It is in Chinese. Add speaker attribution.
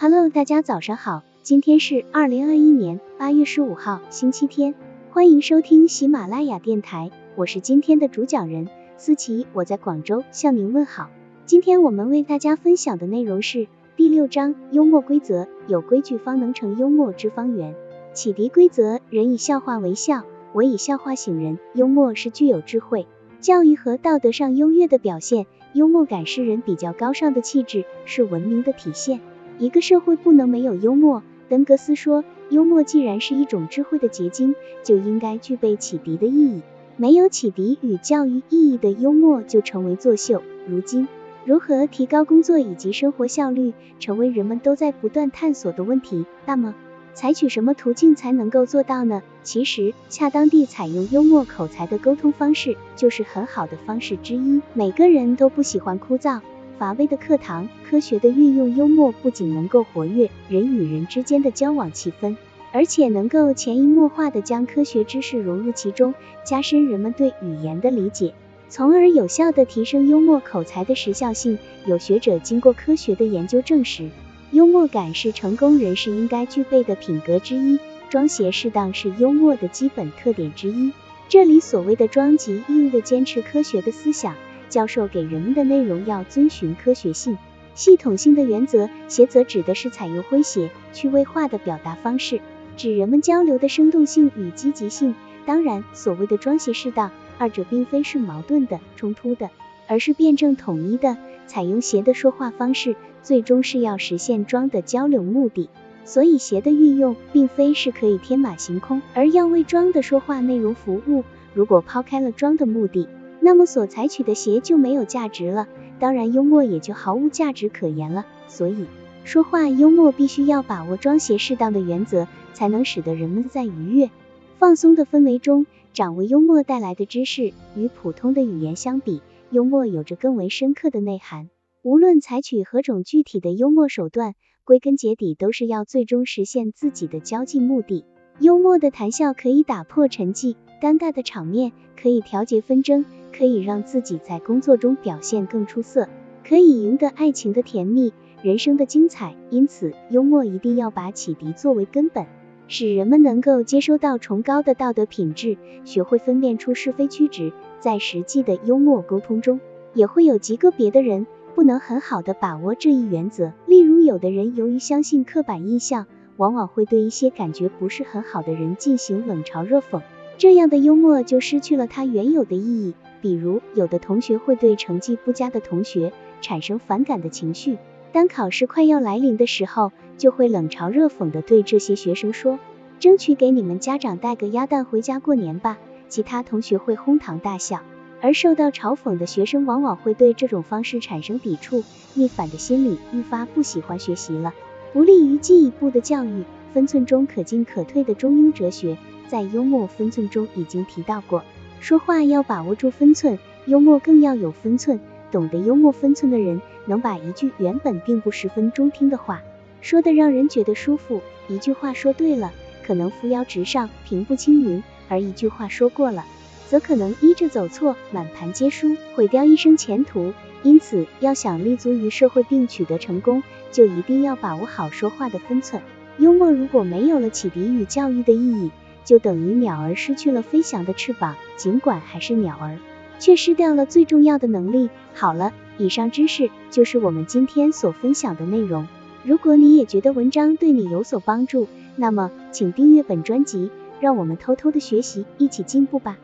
Speaker 1: Hello，大家早上好，今天是二零二一年八月十五号，星期天，欢迎收听喜马拉雅电台，我是今天的主讲人思琪，我在广州向您问好。今天我们为大家分享的内容是第六章幽默规则，有规矩方能成幽默之方圆。启迪规则，人以笑话为笑，我以笑话醒人。幽默是具有智慧、教育和道德上优越的表现。幽默感是人比较高尚的气质，是文明的体现。一个社会不能没有幽默。登格斯说，幽默既然是一种智慧的结晶，就应该具备启迪的意义。没有启迪与教育意义的幽默，就成为作秀。如今，如何提高工作以及生活效率，成为人们都在不断探索的问题。那么，采取什么途径才能够做到呢？其实，恰当地采用幽默口才的沟通方式，就是很好的方式之一。每个人都不喜欢枯燥乏味的课堂，科学的运用幽默，不仅能够活跃人与人之间的交往气氛，而且能够潜移默化的将科学知识融入其中，加深人们对语言的理解，从而有效的提升幽默口才的时效性。有学者经过科学的研究证实。幽默感是成功人士应该具备的品格之一，装鞋适当是幽默的基本特点之一。这里所谓的装即意味着坚持科学的思想，教授给人们的内容要遵循科学性、系统性的原则。鞋则指的是采用诙谐、趣味化的表达方式，指人们交流的生动性与积极性。当然，所谓的装鞋适当，二者并非是矛盾的、冲突的，而是辩证统一的。采用谐的说话方式，最终是要实现庄的交流目的。所以谐的运用，并非是可以天马行空，而要为庄的说话内容服务。如果抛开了庄的目的，那么所采取的谐就没有价值了，当然幽默也就毫无价值可言了。所以说话幽默必须要把握装谐适当的原则，才能使得人们在愉悦、放松的氛围中掌握幽默带来的知识。与普通的语言相比。幽默有着更为深刻的内涵，无论采取何种具体的幽默手段，归根结底都是要最终实现自己的交际目的。幽默的谈笑可以打破沉寂、尴尬的场面，可以调节纷争，可以让自己在工作中表现更出色，可以赢得爱情的甜蜜、人生的精彩。因此，幽默一定要把启迪作为根本，使人们能够接收到崇高的道德品质，学会分辨出是非曲直。在实际的幽默沟通中，也会有极个别的人不能很好的把握这一原则。例如，有的人由于相信刻板印象，往往会对一些感觉不是很好的人进行冷嘲热讽，这样的幽默就失去了它原有的意义。比如，有的同学会对成绩不佳的同学产生反感的情绪，当考试快要来临的时候，就会冷嘲热讽的对这些学生说：“争取给你们家长带个鸭蛋回家过年吧。”其他同学会哄堂大笑，而受到嘲讽的学生往往会对这种方式产生抵触，逆反的心理愈发不喜欢学习了，不利于进一步的教育。分寸中可进可退的中庸哲学，在幽默分寸中已经提到过，说话要把握住分寸，幽默更要有分寸。懂得幽默分寸的人，能把一句原本并不十分中听的话，说的让人觉得舒服。一句话说对了，可能扶摇直上，平步青云。而一句话说过了，则可能依着走错，满盘皆输，毁掉一生前途。因此，要想立足于社会并取得成功，就一定要把握好说话的分寸。幽默如果没有了启迪与教育的意义，就等于鸟儿失去了飞翔的翅膀，尽管还是鸟儿，却失掉了最重要的能力。好了，以上知识就是我们今天所分享的内容。如果你也觉得文章对你有所帮助，那么请订阅本专辑。让我们偷偷的学习，一起进步吧。